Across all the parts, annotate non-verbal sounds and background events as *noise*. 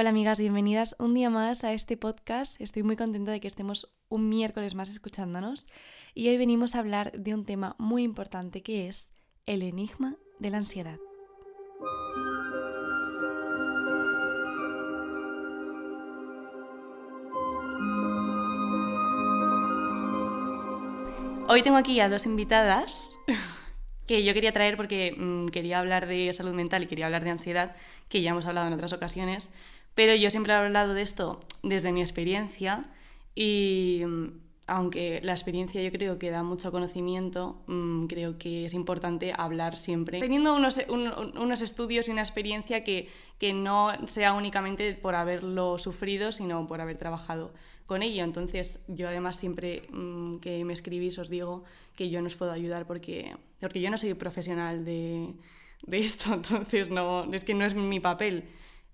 Hola amigas, bienvenidas un día más a este podcast. Estoy muy contenta de que estemos un miércoles más escuchándonos y hoy venimos a hablar de un tema muy importante que es el enigma de la ansiedad. Hoy tengo aquí a dos invitadas *laughs* que yo quería traer porque mm, quería hablar de salud mental y quería hablar de ansiedad, que ya hemos hablado en otras ocasiones, pero yo siempre he hablado de esto desde mi experiencia y mm, aunque la experiencia yo creo que da mucho conocimiento, mm, creo que es importante hablar siempre, teniendo unos, unos estudios y una experiencia que, que, no sea únicamente por haberlo sufrido, sino por haber trabajado con ello. Entonces, yo además siempre mm, que me escribís os digo que yo no os puedo ayudar porque, porque yo no soy profesional de, de esto, *laughs* entonces no, es que no es mi papel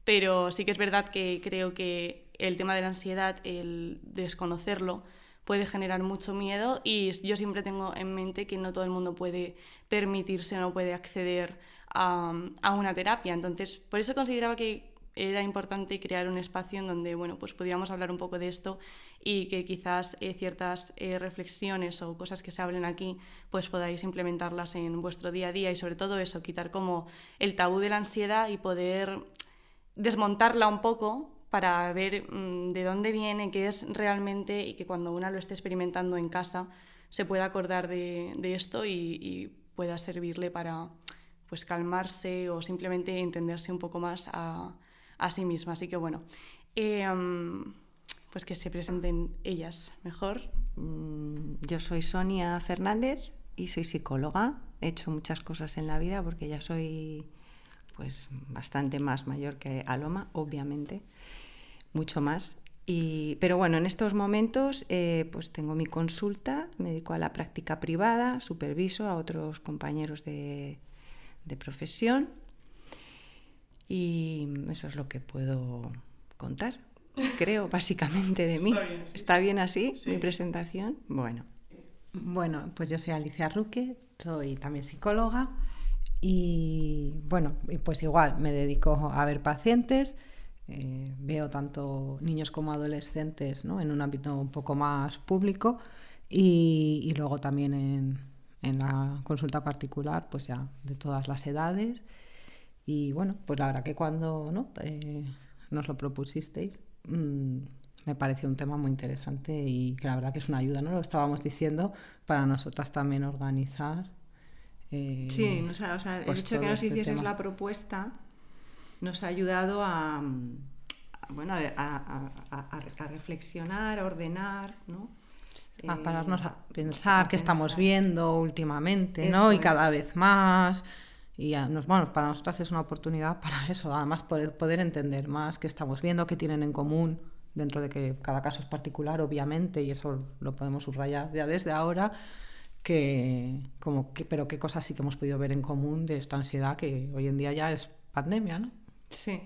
pero sí que es verdad que creo que el tema de la ansiedad, el desconocerlo, puede generar mucho miedo y yo siempre tengo en mente que no todo el mundo puede permitirse, no puede acceder a, una terapia. Entonces, por eso consideraba que era importante crear un espacio en donde bueno, pues podíamos hablar un poco de esto y que quizás eh, ciertas eh, reflexiones o cosas que se hablen aquí pues podáis implementarlas en vuestro día a día y sobre todo eso, quitar como el tabú de la ansiedad y poder desmontarla un poco para ver mm, de dónde viene, qué es realmente y que cuando una lo esté experimentando en casa se pueda acordar de, esto y, pueda servirle para pues calmarse o simplemente entenderse un poco más a, sí misma. Así que bueno, em, pues que se presenten ellas mejor. Mm, yo soy Sonia Fernández y soy psicóloga. He hecho muchas cosas en la vida porque ya soy pues bastante más mayor que Aloma, obviamente, mucho más. Y, pero bueno, en estos momentos eh, pues tengo mi consulta, me dedico a la práctica privada, superviso a otros compañeros de, profesión y eso es lo que puedo contar, creo, *laughs* básicamente de mí. ¿Está bien así, mi presentación? Bueno. Bueno, pues yo soy Alicia Ruque, soy también psicóloga y bueno, pues igual me dedico a ver pacientes, eh, veo tanto niños como adolescentes ¿no? en un ámbito un poco más público y, luego también en, en, la consulta particular, pues ya de todas las edades. Y bueno, pues la verdad que cuando ¿no? Eh, nos lo propusisteis, mm, me pareció un tema muy interesante y que la verdad que es una ayuda, ¿no? Lo estábamos diciendo para nosotras también organizar eh, sí, o sea, el pues hecho de que nos este hicieses la propuesta nos ha ayudado a, bueno, a, reflexionar, a ordenar, ¿no? a pararnos a pensar qué estamos viendo últimamente, ¿no? y cada vez más. Y nos, bueno, para nosotras es una oportunidad *laughs* para eso, además poder, poder entender más qué estamos viendo, qué tienen en común, dentro de que cada caso es particular, obviamente, y eso lo podemos subrayar ya desde ahora, que, como que, pero qué cosas sí que hemos podido ver en común de esta ansiedad que hoy en día ya es pandemia, ¿no? Sí,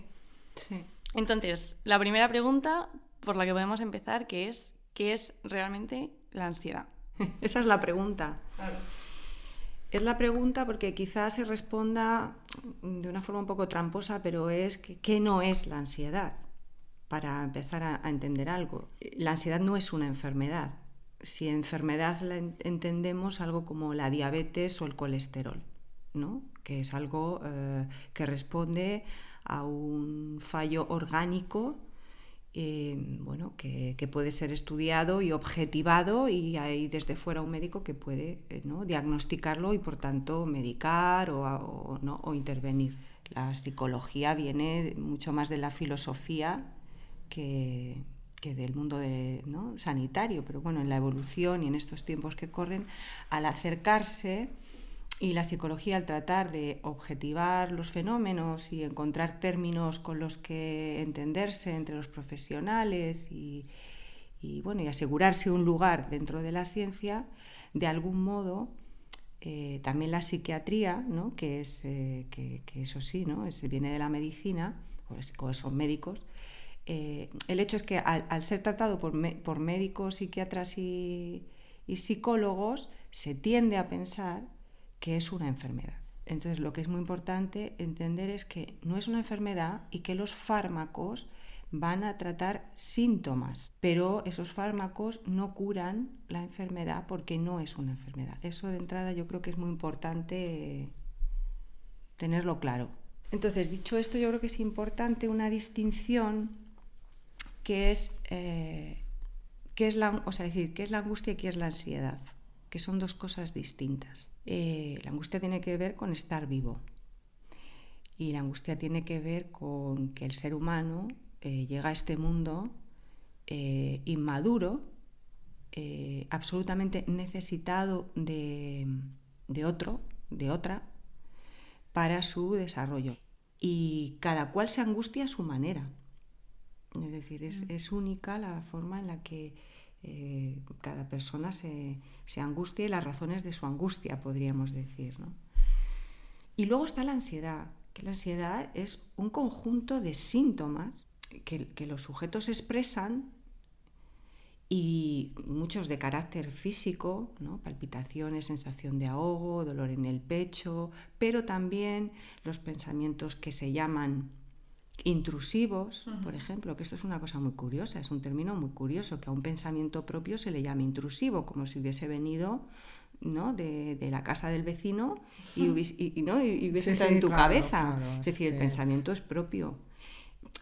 sí. Entonces, la primera pregunta por la que podemos empezar, que es, ¿qué es realmente la ansiedad? *laughs* Esa es la pregunta. Claro. Es la pregunta porque quizás se responda de una forma un poco tramposa, pero es que, ¿qué no es la ansiedad? Para empezar a entender algo. La ansiedad no es una enfermedad, si enfermedad la entendemos algo como la diabetes o el colesterol, ¿no? que es algo eh, que responde a un fallo orgánico eh, bueno, que, puede ser estudiado y objetivado y hay desde fuera un médico que puede eh, ¿no? diagnosticarlo y por tanto medicar o, ¿no? o intervenir. La psicología viene mucho más de la filosofía que, que del mundo de, sanitario, pero bueno, en la evolución y en estos tiempos que corren, al acercarse y la psicología al tratar de objetivar los fenómenos y encontrar términos con los que entenderse entre los profesionales y, bueno, y asegurarse un lugar dentro de la ciencia, de algún modo eh, también la psiquiatría, ¿no? que, es, eh, que, eso sí, ¿no? Es, viene de la medicina, o son médicos, eh, el hecho es que al, ser tratado por, médicos, psiquiatras y, psicólogos, se tiende a pensar que es una enfermedad. Entonces, lo que es muy importante entender es que no es una enfermedad y que los fármacos van a tratar síntomas, pero esos fármacos no curan la enfermedad porque no es una enfermedad. Eso de entrada yo creo que es muy importante tenerlo claro. Entonces, dicho esto, yo creo que es importante una distinción que es, eh, es la, o sea, decir, qué es la angustia y qué es la ansiedad, que son dos cosas distintas. Eh, la angustia tiene que ver con estar vivo y la angustia tiene que ver con que el ser humano eh, llega a este mundo inmaduro, absolutamente necesitado de, otro, de otra, para su desarrollo. Y cada cual se angustia a su manera. Es decir, es, mm. única la forma en la que cada persona se, se, angustia y las razones de su angustia, podríamos decir. Y luego está la ansiedad, que la ansiedad es un conjunto de síntomas que, los sujetos expresan y muchos de carácter físico, palpitaciones, sensación de ahogo, dolor en el pecho, pero también los pensamientos que se llaman intrusivos, por ejemplo, que esto es una cosa muy curiosa, es un término muy curioso, que a un pensamiento propio se le llama intrusivo, como si hubiese venido ¿no? de, la casa del vecino y, hubiese, ¿no? entrado en tu cabeza. es decir, el pensamiento es propio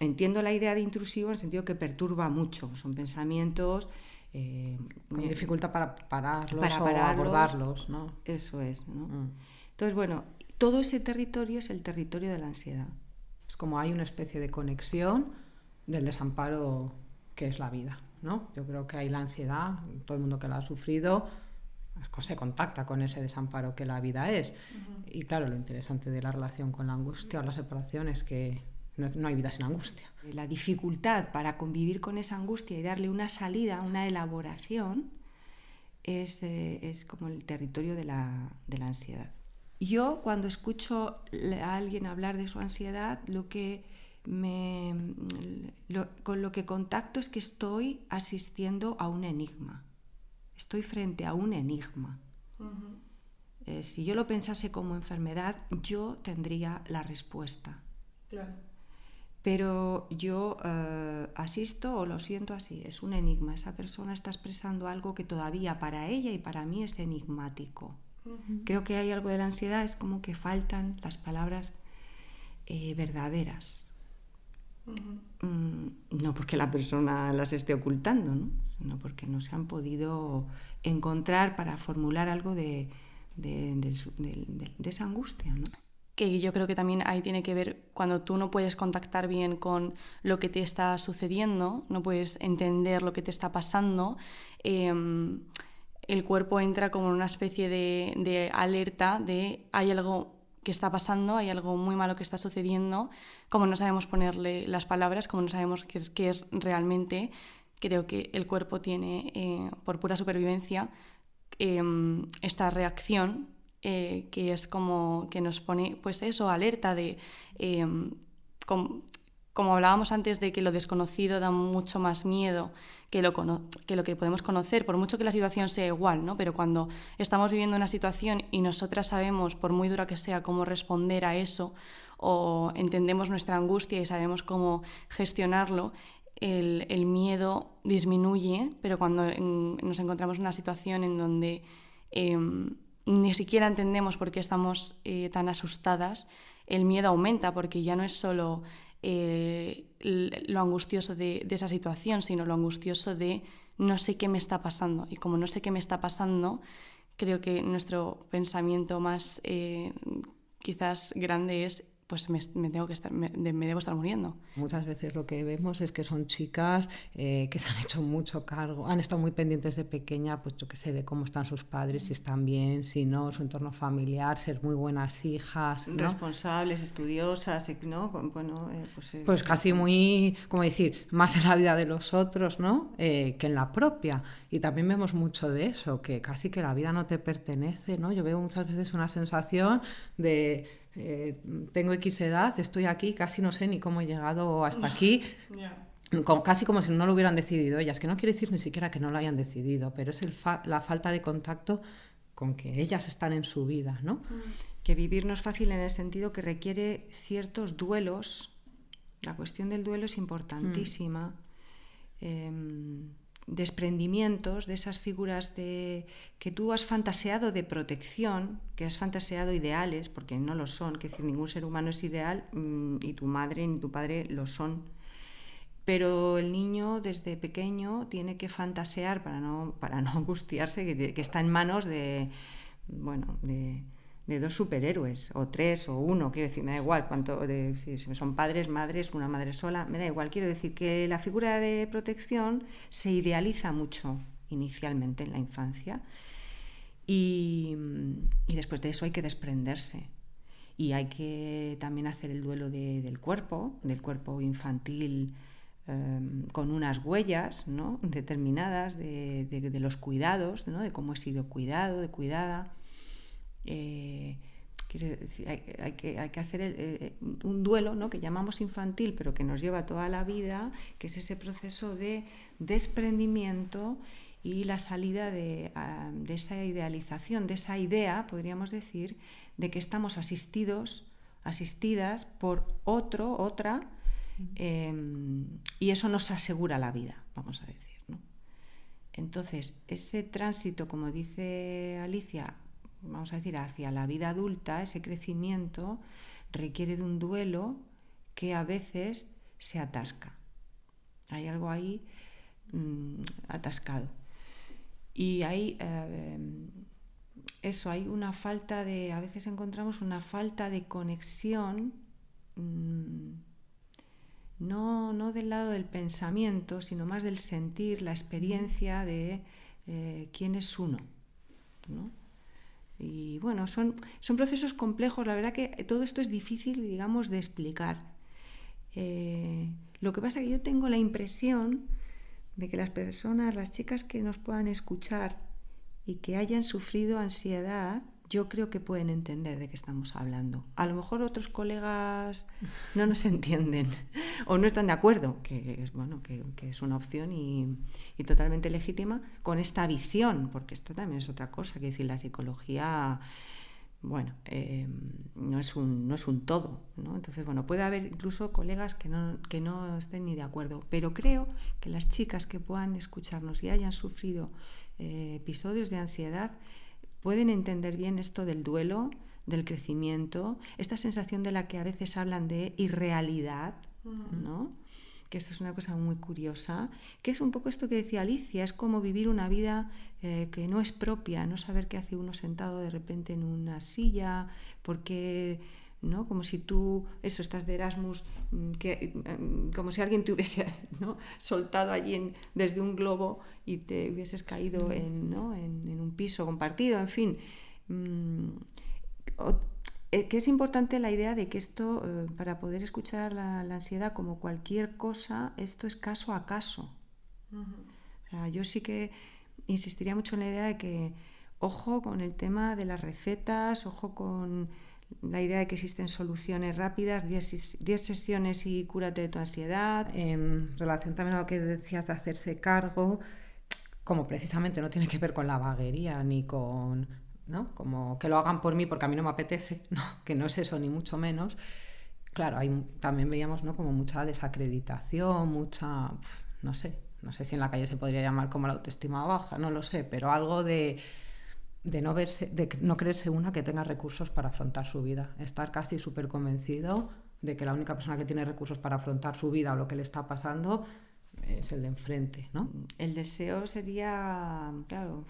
entiendo la idea de intrusivo en el sentido que perturba mucho. Son pensamientos... Eh, Con dificultad para pararlos para o abordarlos, ¿no? Eso es, ¿no? Mm. Entonces, bueno, todo ese territorio es el territorio de la ansiedad. Es como hay una especie de conexión del desamparo que es la vida, ¿no? Yo creo que hay la ansiedad, todo el mundo que la ha sufrido se contacta con ese desamparo que la vida es. Y claro, lo interesante de la relación con la angustia o la separación es que no, hay vida sin angustia. La dificultad para convivir con esa angustia y darle una salida, una elaboración, es, eh, como el territorio de la, ansiedad. Yo cuando escucho a alguien hablar de su ansiedad, lo que me, con lo que contacto es que estoy asistiendo a un enigma. Estoy frente a un enigma. Eh, si yo lo pensase como enfermedad, yo tendría la respuesta. Claro pero yo eh, asisto o lo siento así, es un enigma. Esa persona está expresando algo que todavía para ella y para mí es enigmático. Creo que hay algo de la ansiedad, es como que faltan las palabras eh, verdaderas. Mm, no porque la persona las esté ocultando, ¿no? sino porque no se han podido encontrar para formular algo de, de esa angustia. ¿no? que yo creo que también ahí tiene que ver cuando tú no puedes contactar bien con lo que te está sucediendo, no puedes entender lo que te está pasando, em, el cuerpo entra como en una especie de, alerta de hay algo que está pasando, hay algo muy malo que está sucediendo, como no sabemos ponerle las palabras, como no sabemos qué es, qué es realmente, creo que el cuerpo tiene, eh, por pura supervivencia, em, esta reacción eh, que es como que nos pone, pues eso, alerta de, em, como hablábamos antes de que lo desconocido da mucho más miedo que lo, que podemos conocer, por mucho que la situación sea igual, ¿no? Pero cuando estamos viviendo una situación y nosotras sabemos, por muy dura que sea, cómo responder a eso, o entendemos nuestra angustia y sabemos cómo gestionarlo, el, el miedo disminuye, pero cuando nos encontramos en una situación en donde em, ni siquiera entendemos por qué estamos eh, tan asustadas, el miedo aumenta porque ya no es solo eh, lo angustioso de, esa situación, sino lo angustioso de no sé qué me está pasando. Y como no sé qué me está pasando, creo que nuestro pensamiento más eh, quizás grande es pues me, tengo que estar, me, debo estar muriendo. Muchas veces lo que vemos es que son chicas eh, que se han hecho mucho cargo, han estado muy pendientes de pequeña, pues yo qué sé, de cómo están sus padres, si están bien, si no, su entorno familiar, ser muy buenas hijas. Responsables, estudiosas, ¿no? Bueno, eh, pues, eh, pues, casi muy, como decir, más en la vida de los otros, ¿no? que en la propia. Y también vemos mucho de eso, que casi que la vida no te pertenece, ¿no? Yo veo muchas veces una sensación de eh, tengo X edad, estoy aquí, casi no sé ni cómo he llegado hasta *laughs* aquí. casi como si no lo hubieran decidido ellas, que no quiere decir ni siquiera que no lo hayan decidido, pero es la falta de contacto con que ellas están en su vida, ¿no? Mm. que vivir no es fácil en el sentido que requiere ciertos duelos. La cuestión del duelo es importantísima. Em, desprendimientos de esas figuras de, que tú has fantaseado de protección, que has fantaseado ideales, porque no lo son, que decir, ningún ser humano es ideal mm, y tu madre ni tu padre lo son. Pero el niño desde pequeño tiene que fantasear para no, para no *laughs* angustiarse, que, que está en manos de, bueno, de, de dos superhéroes, o tres, o uno, quiero decir, me da igual cuánto, de, si son padres, madres, una madre sola, me da igual, quiero decir que la figura de protección se idealiza mucho inicialmente en la infancia y, después de eso hay que desprenderse y hay que también hacer el duelo del cuerpo, del cuerpo infantil em, con unas huellas ¿no? determinadas de, de, los cuidados, ¿no? de cómo he sido cuidado, de cuidada. Eh, hay, que, hay, que, hacer eh, un duelo ¿no? que llamamos infantil, pero que nos lleva toda la vida, que es ese proceso de desprendimiento y la salida de, de, esa idealización, de esa idea, podríamos decir, de que estamos asistidos, asistidas por otro, otra, em, y eso nos asegura la vida, vamos a decir. ¿no? Entonces, ese tránsito, como dice Alicia, vamos a decir, hacia la vida adulta, ese crecimiento requiere de un duelo que a veces se atasca. Hay algo ahí mm, atascado. Y hay eh, eso, hay una falta de, a veces encontramos una falta de conexión, mm, no, no, del lado del pensamiento, sino más del sentir, la experiencia de eh, quién es uno. ¿no? Y bueno, son, son procesos complejos, la verdad que todo esto es difícil, digamos, de explicar. Eh, lo que pasa es que yo tengo la impresión de que las personas, las chicas que nos puedan escuchar y que hayan sufrido ansiedad, yo creo que pueden entender de qué estamos hablando. A lo mejor otros colegas no nos *laughs* entienden o no están de acuerdo, que es, bueno, que, es una opción y, totalmente legítima, con esta visión, porque esto también es otra cosa, que decir, la psicología, bueno, eh, no, es un, no es un todo. ¿no? Entonces, bueno, puede haber incluso colegas que no, que no estén ni de acuerdo, pero creo que las chicas que puedan escucharnos y hayan sufrido eh, episodios de ansiedad, pueden entender bien esto del duelo, del crecimiento, esta sensación de la que a veces hablan de irrealidad, ¿no? que esto es una cosa muy curiosa, que es un poco esto que decía Alicia, es como vivir una vida eh, que no es propia, no saber qué hace uno sentado de repente en una silla, porque ¿no? Como si tú, eso, estás de Erasmus, mm, que, mm, como si alguien te hubiese *laughs* soltado allí desde un globo y te hubieses caído en, un piso compartido, en fin. Mm, eh, que es importante la idea de que esto, eh, para poder escuchar la, ansiedad como cualquier cosa, esto es caso a caso. yo sí que insistiría mucho en la idea de que, ojo con el tema de las recetas, ojo con la idea de que existen soluciones rápidas, 10 sesiones y cúrate de tu ansiedad. En relación también a lo que decías de hacerse cargo, como precisamente no tiene que ver con la vaguería ni con, ¿no? Como que lo hagan por mí porque a mí no me apetece, *laughs* ¿no? que no es eso ni mucho menos. Claro, hay, también veíamos ¿no? como mucha desacreditación, mucha, no sé, no sé si en la calle se podría llamar como la autoestima baja, no lo sé, pero algo de de no verse, de no creerse una que tenga recursos para afrontar su vida, estar casi súper convencido de que la única persona que tiene recursos para afrontar su vida o lo que le está pasando es el de enfrente, ¿no? El deseo sería, claro,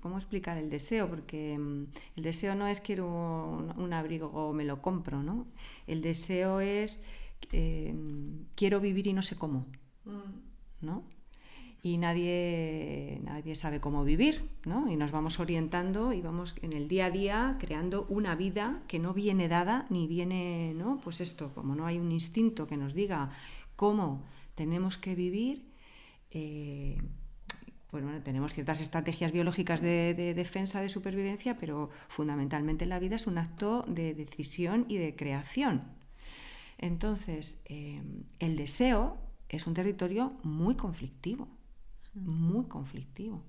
¿cómo explicar el deseo? Porque mm, el deseo no es quiero un, abrigo o me lo compro, ¿no? El deseo es eh, quiero vivir y no sé cómo, mm. ¿no? Y nadie, nadie sabe cómo vivir, ¿no? Y nos vamos orientando y vamos en el día a día creando una vida que no viene dada ni viene, ¿no? Pues esto, como no hay un instinto que nos diga cómo tenemos que vivir, eh, pues bueno, tenemos ciertas estrategias biológicas de, defensa, de supervivencia, pero fundamentalmente la vida es un acto de decisión y de creación. Entonces, eh, el deseo es un territorio muy conflictivo muy conflictivo.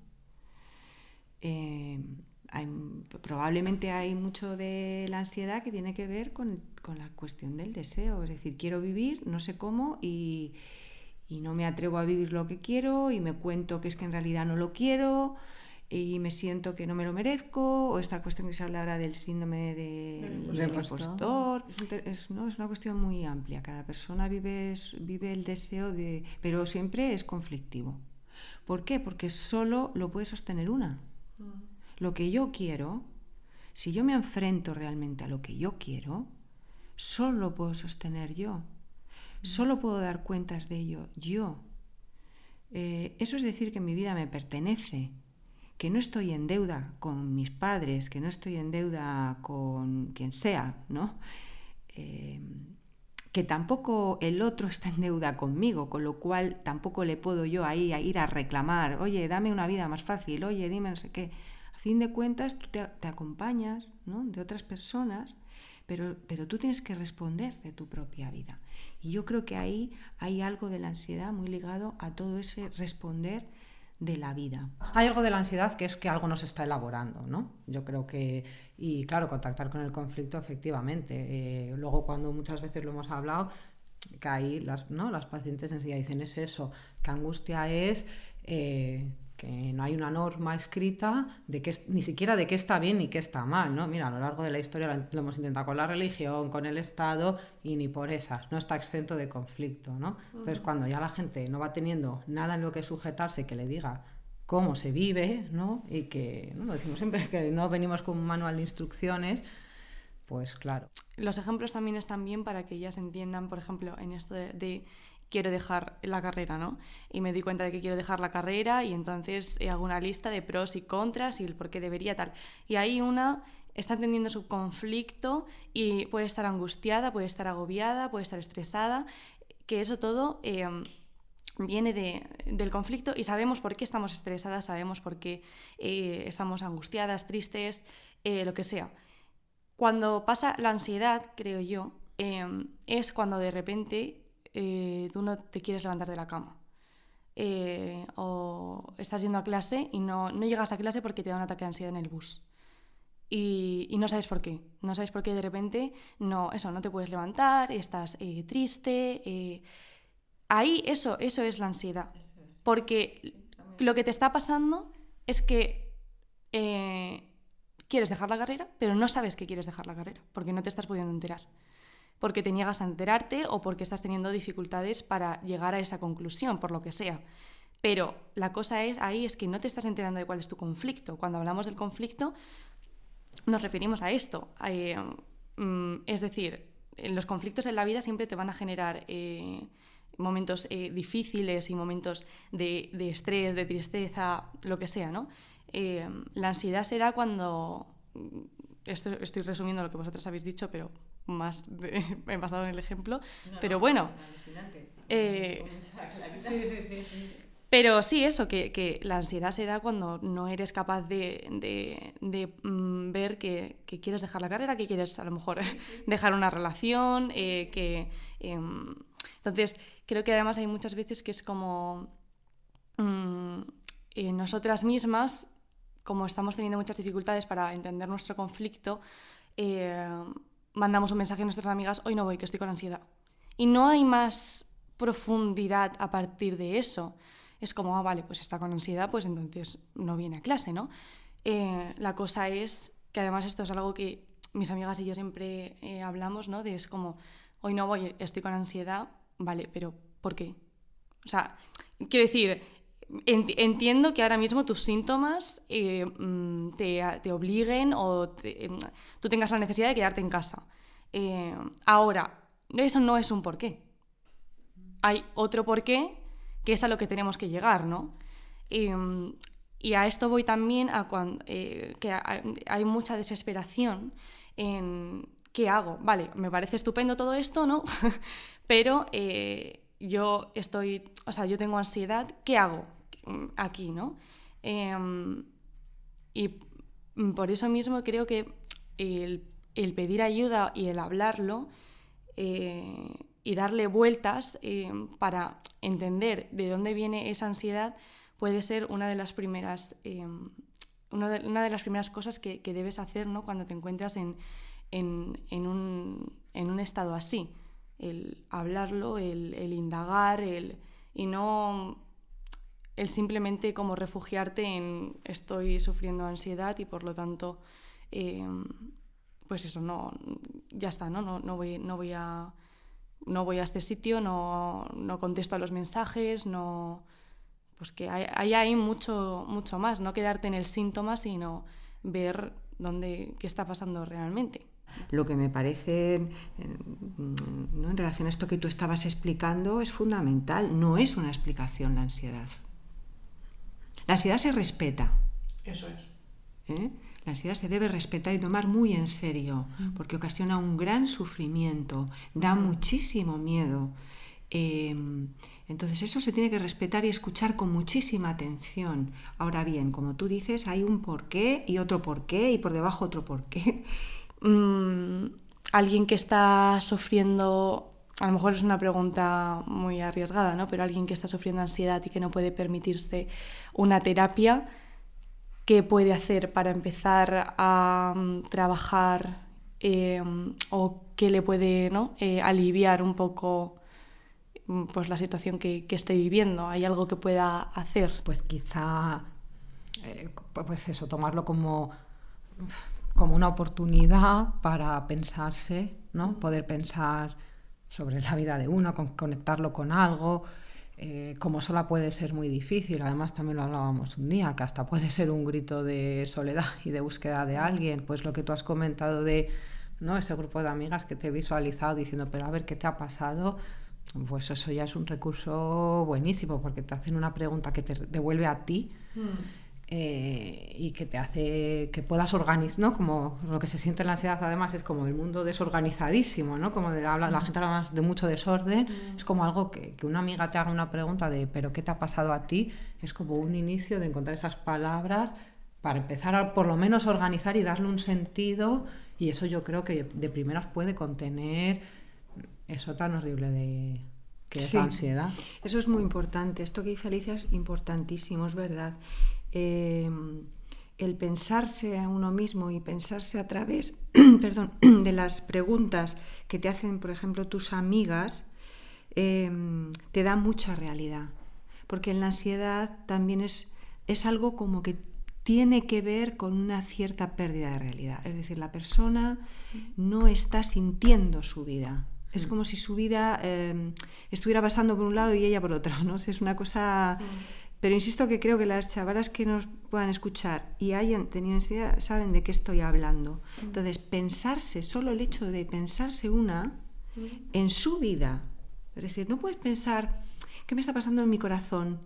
Eh, probablemente hay mucho de la ansiedad que tiene que ver con, con, la cuestión del deseo. Es decir, quiero vivir, no sé cómo, y, y, no me atrevo a vivir lo que quiero, y me cuento que es que en realidad no lo quiero, y me siento que no me lo merezco, o esta cuestión que se habla ahora del síndrome de, del impostor. Es, no, es una cuestión muy amplia. Cada persona vive, vive el deseo de... pero siempre es conflictivo. ¿Por qué? Porque solo lo puede sostener una. Mm. Lo que yo quiero, si yo me enfrento realmente a lo que yo quiero, solo lo puedo sostener yo. Mm. Solo puedo dar cuentas de ello yo. Eh, eso es decir que mi vida me pertenece que no estoy en deuda con mis padres, que no estoy en deuda con quien sea, ¿no? Eh, que tampoco el otro está en deuda conmigo, con lo cual tampoco le puedo yo ahí a ir a reclamar, oye, dame una vida más fácil, oye, dime no sé qué. A fin de cuentas, tú te, acompañas ¿no? de otras personas, pero, pero tú tienes que responder de tu propia vida. Y yo creo que ahí hay algo de la ansiedad muy ligado a todo ese responder de la vida. Hay algo de la ansiedad que es que algo nos está elaborando, ¿no? Yo creo que, y claro, contactar con el conflicto efectivamente. Eh, luego cuando muchas veces lo hemos hablado, que ahí las, ¿no? las pacientes enseguida dicen es eso, que angustia es eh, que no hay una norma escrita de que ni siquiera de qué está bien ni qué está mal, ¿no? Mira, a lo largo de la historia lo, hemos intentado con la religión, con el Estado y ni por esas, no está exento de conflicto, ¿no? Entonces, cuando ya la gente no va teniendo nada en lo que sujetarse que le diga cómo se vive, ¿no? Y que, ¿no? Lo decimos siempre *laughs* que no venimos con un manual de instrucciones, pues claro. Los ejemplos también están bien para que ellas entiendan, por ejemplo, en esto de quiero dejar la carrera, ¿no? Y me doy cuenta de que quiero dejar la carrera y entonces hago una lista de pros y contras y el por qué debería tal. Y ahí una está entendiendo su conflicto y puede estar angustiada, puede estar agobiada, puede estar estresada, que eso todo em, viene del conflicto y sabemos por qué estamos estresadas, sabemos por qué eh, estamos angustiadas, tristes, eh, lo que sea. Cuando pasa la ansiedad, creo yo, em, es cuando de repente eh, tú no te quieres levantar de la cama. Eh, o estás yendo a clase y no, no, llegas a clase porque te da un ataque de ansiedad en el bus. Y, no sabes por qué. No sabes por qué de repente no, eso, no te puedes levantar, estás eh, triste. Ahí eso, eso es la ansiedad. Porque lo que te está pasando es que quieres dejar la carrera, pero no sabes que quieres dejar la carrera, porque no te estás pudiendo enterar porque te niegas a enterarte o porque estás teniendo dificultades para llegar a esa conclusión, por lo que sea. Pero la cosa es ahí es que no te estás enterando de cuál es tu conflicto. Cuando hablamos del conflicto nos referimos a esto. Eh, mm, es decir, los conflictos en la vida siempre te van a generar eh, momentos eh, difíciles y momentos de, estrés, de tristeza, lo que sea, ¿no? la ansiedad será cuando... Esto estoy resumiendo lo que vosotras habéis dicho, pero más *laughs* he basado en el ejemplo, pero bueno. Eh, sí, sí, sí, *laughs* pero sí, eso, que, la ansiedad se da cuando no eres capaz de, mm, ver que, quieres dejar la carrera, que quieres a lo mejor *laughs* dejar una relación, eh, que... Em, entonces, creo que además hay muchas veces que es como mm, eh, nosotras mismas, como estamos teniendo muchas dificultades para entender nuestro conflicto, mandamos un mensaje a nuestras amigas, hoy no voy, que estoy con ansiedad. Y no hay más profundidad a partir de eso. Es como, ah, vale, pues está con ansiedad, pues entonces no viene a clase, ¿no? Eh, la cosa es que además esto es algo que mis amigas y yo siempre eh, hablamos, ¿no? De es como, hoy no voy, estoy con ansiedad, vale, pero ¿por qué? O sea, quiero decir, entiendo que ahora mismo tus síntomas eh, mm, te, obliguen o em, tú tengas la necesidad de quedarte en casa. Eh, ahora, eso no es un porqué. Hay otro porqué que es a lo que tenemos que llegar, ¿no? Em, y a esto voy también a cuando eh, que hay mucha desesperación en qué hago. Vale, me parece estupendo todo esto, ¿no? *laughs* Pero yo estoy, o sea, yo tengo ansiedad, ¿qué hago aquí, no? Em, y por eso mismo creo que el, pedir ayuda y el hablarlo eh, y darle vueltas eh, para entender de dónde viene esa ansiedad puede ser una de las primeras, em, una de, las primeras cosas que, debes hacer ¿no? cuando te encuentras en, en, un, estado así. El hablarlo, el, indagar, el, y no el simplemente como refugiarte en estoy sufriendo ansiedad y por lo tanto, em, pues eso, no, ya está, ¿no? No, no, voy, no, voy, a, no voy a este sitio, no, no contesto a los mensajes, no pues que hay, ahí mucho, mucho más, no quedarte en el síntoma, sino ver dónde, qué está pasando realmente. Lo que me parece, ¿no? en relación a esto que tú estabas explicando, es fundamental. No es una explicación la ansiedad. La ansiedad se respeta. Eso es. ¿Eh? La ansiedad se debe respetar y tomar muy en serio, porque ocasiona un gran sufrimiento, da muchísimo miedo. Em, entonces eso se tiene que respetar y escuchar con muchísima atención. Ahora bien, como tú dices, hay un porqué y otro porqué y por debajo otro porqué. *laughs* Mm, alguien que está sufriendo, a lo mejor es una pregunta muy arriesgada, ¿no? Pero alguien que está sufriendo ansiedad y que no puede permitirse una terapia, ¿qué puede hacer para empezar a mm, trabajar em, o qué le puede ¿no? Eh, aliviar un poco? Mm, pues la situación que, esté viviendo? ¿Hay algo que pueda hacer? Pues quizá, eh, pues eso, tomarlo como, como una oportunidad para pensarse, ¿no? Poder pensar sobre la vida de uno, conectarlo con algo. Eh, como sola puede ser muy difícil, además también lo hablábamos un día, que hasta puede ser un grito de soledad y de búsqueda de alguien, pues lo que tú has comentado de ¿no? ese grupo de amigas que te he visualizado diciendo, pero a ver qué te ha pasado, pues eso ya es un recurso buenísimo porque te hacen una pregunta que te devuelve a ti mm. Eh, y que te hace que puedas organizar, ¿no? Como lo que se siente en la ansiedad además es como el mundo desorganizadísimo, ¿no? Como de, habla, la mm. gente habla de mucho desorden, mm. es como algo que, que, una amiga te haga una pregunta de ¿pero qué te ha pasado a ti? Es como un inicio de encontrar esas palabras para empezar a por lo menos organizar y darle un sentido y eso yo creo que de primeras puede contener eso tan horrible de que es la ansiedad. Eso es muy importante. Esto que dice Alicia es importantísimo, es verdad. Eh, el pensarse a uno mismo y pensarse a través *clears throat* perdón, *clears throat* de las preguntas que te hacen, por ejemplo, tus amigas, eh, te da mucha realidad. Porque en la ansiedad también es, es algo como que tiene que ver con una cierta pérdida de realidad. Es decir, la persona no está sintiendo su vida. Es mm. como si su vida em, estuviera pasando por un lado y ella por otro, *laughs* ¿no? Es una cosa... Mm. Pero insisto que creo que las chavalas que nos puedan escuchar y hayan tenido ansiedad saben de qué estoy hablando. Mm. Entonces, pensarse, solo el hecho de pensarse una en su vida. Es decir, no puedes pensar, ¿qué me está pasando en mi corazón?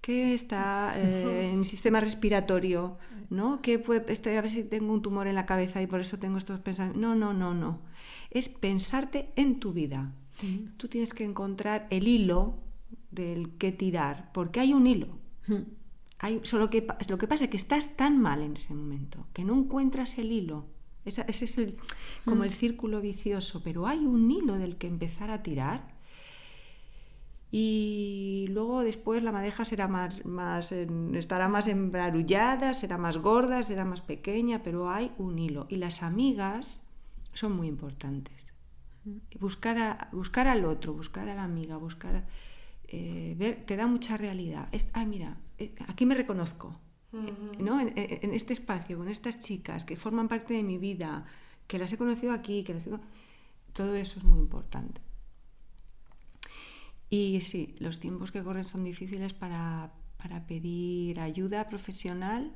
¿Qué está eh, en mi sistema respiratorio? *laughs* ¿no? ¿Qué puede, estoy, a ver si tengo un tumor en la cabeza y por eso tengo estos pensamientos. No, no, no, no es pensarte en tu vida. Tú tienes que encontrar el hilo del que tirar, porque hay un hilo. Hay, solo que, lo que pasa es que estás tan mal en ese momento que no encuentras el hilo. Ese, es el, como el círculo vicioso, pero hay un hilo del que empezar a tirar. Y luego después la madeja será más, más estará más embrarullada, será más gorda, será más pequeña, pero hay un hilo. Y las amigas son muy importantes. Buscar, a, buscar al otro, buscar a la amiga, buscar... Eh, ver, te da mucha realidad. Es, ah, mira, eh, aquí me reconozco. ¿no? En, este espacio, con estas chicas que forman parte de mi vida, que las he conocido aquí, que las todo eso es muy importante. Y sí, los tiempos que corren son difíciles para, para pedir ayuda profesional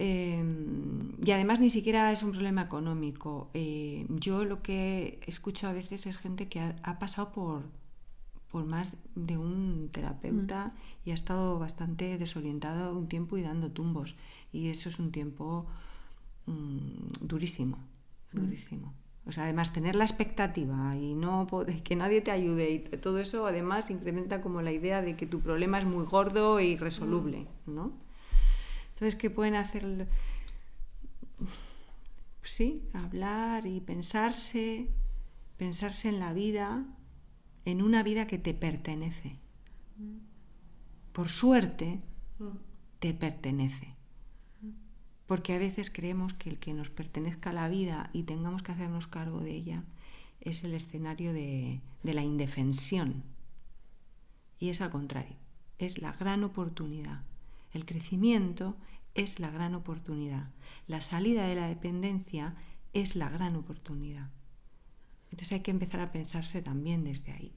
Em, y además ni siquiera es un problema económico. Eh, yo lo que escucho a veces es gente que ha, pasado por, por más de un terapeuta mm. y ha estado bastante desorientado un tiempo y dando tumbos. Y eso es un tiempo mm, durísimo, mm. durísimo. O sea, además tener la expectativa y no que nadie te ayude y todo eso además incrementa como la idea de que tu problema es muy gordo e irresoluble, ¿no? Entonces, ¿qué pueden hacer? Sí, hablar y pensarse, pensarse en la vida, en una vida que te pertenece. Por suerte, te pertenece. porque a veces creemos que el que nos pertenezca a la vida y tengamos que hacernos cargo de ella es el escenario de, de la indefensión. Y es al contrario, es la gran oportunidad. El crecimiento es la gran oportunidad. La salida de la dependencia es la gran oportunidad. Entonces hay que empezar a pensarse también desde ahí.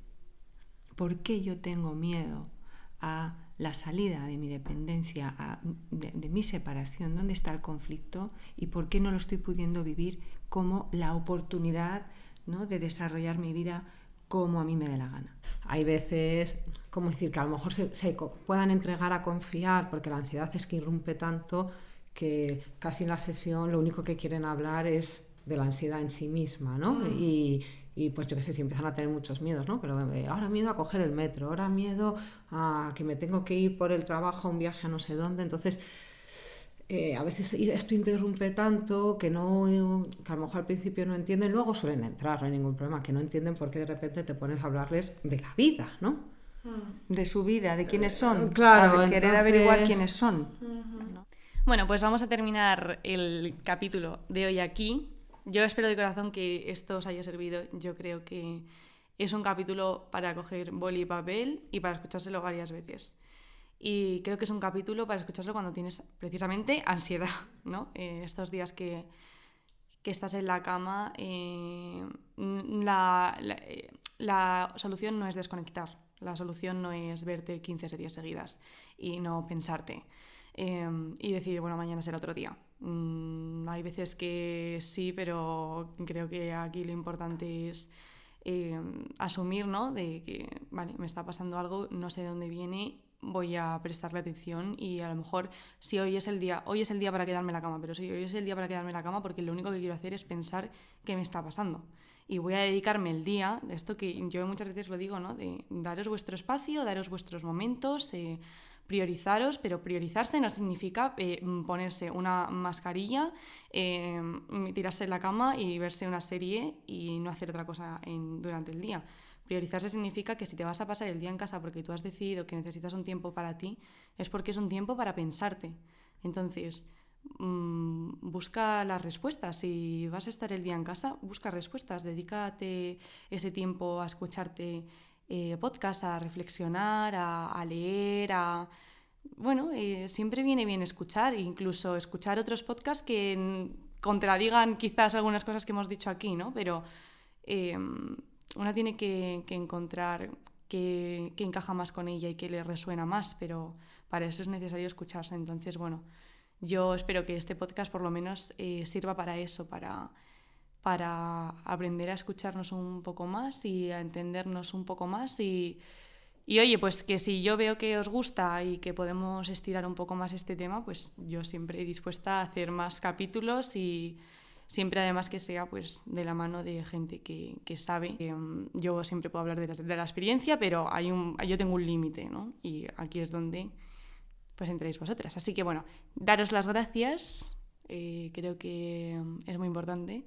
¿Por qué yo tengo miedo a la salida de mi dependencia, de, mi separación? ¿Dónde está el conflicto? ¿Y por qué no lo estoy pudiendo vivir como la oportunidad ¿no? de desarrollar mi vida como a mí me dé la gana? Hay veces, como decir, que a lo mejor se, puedan entregar a confiar, porque la ansiedad es que irrumpe tanto que casi en la sesión lo único que quieren hablar es de la ansiedad en sí misma, ¿no? Mm. Y, y, pues yo qué sé, si empiezan a tener muchos miedos, ¿no? Pero eh, ahora miedo a coger el metro, ahora miedo a que me tengo que ir por el trabajo a un viaje a no sé dónde, entonces... Eh, a veces esto interrumpe tanto que no que a lo mejor al principio no entienden, luego suelen entrar, no hay ningún problema, que no entienden por qué de repente te pones a hablarles de la vida, ¿no? Mm. De su vida, de quiénes son. Eh, claro, querer averiguar quiénes son. Bueno, pues vamos a terminar el capítulo de hoy aquí. Yo espero de corazón que esto os haya servido. Yo creo que es un capítulo para coger boli y papel y para escuchárselo varias veces. Y creo que es un capítulo para escucharlo cuando tienes precisamente ansiedad, ¿no? Eh, estos días que, que, estás en la cama, eh, la, eh, la, solución no es desconectar, la solución no es verte 15 series seguidas y no pensarte y decir, bueno, mañana será otro día. Mm, hay veces que sí, pero creo que aquí lo importante es eh, asumir, ¿no? De que, vale, me está pasando algo, no sé de dónde viene, voy a prestarle atención y a lo mejor si hoy es el día, hoy es el día para quedarme en la cama, pero si hoy es el día para quedarme en la cama porque lo único que quiero hacer es pensar qué me está pasando. Y voy a dedicarme el día, de esto que yo muchas veces lo digo, ¿no? De daros vuestro espacio, daros vuestros momentos, eh, priorizaros, pero priorizarse no significa eh, ponerse una mascarilla, eh, tirarse en la cama y verse una serie y no hacer otra cosa durante el día. Priorizarse significa que si te vas a pasar el día en casa porque tú has decidido que necesitas un tiempo para ti, es porque es un tiempo para pensarte. Entonces, mm, busca las respuestas. Si vas a estar el día en casa, busca respuestas. Dedícate ese tiempo a escucharte eh, podcast, a reflexionar, a, leer, a... Bueno, eh, siempre viene bien escuchar, incluso escuchar otros podcasts que contradigan quizás algunas cosas que hemos dicho aquí, ¿no? Pero eh, una tiene que, encontrar qué, encaja más con ella y qué le resuena más, pero para eso es necesario escucharse. Entonces, bueno, yo espero que este podcast por lo menos sirva para eso, para para aprender a escucharnos un poco más y a entendernos un poco más y, y oye, pues que si yo veo que os gusta y que podemos estirar un poco más este tema, pues yo siempre dispuesta a hacer más capítulos y siempre además que sea pues de la mano de gente que, que sabe. Mm, yo siempre puedo hablar de la, de la, experiencia, pero hay un, yo tengo un límite, ¿no? Y aquí es donde pues entréis vosotras. Así que bueno, daros las gracias, eh, creo que es muy importante.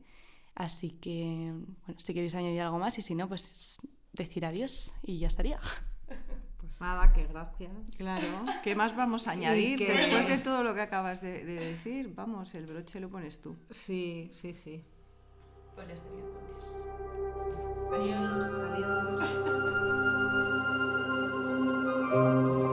Así que, bueno, si queréis añadir algo más y si no, pues decir adiós y ya estaría. Pues nada, que gracias. Claro, ¿qué más vamos a añadir después de todo lo que acabas de, decir? Vamos, el broche lo pones tú. Sí, sí, sí. Pues ya estaría entonces. Adiós, adiós. *laughs*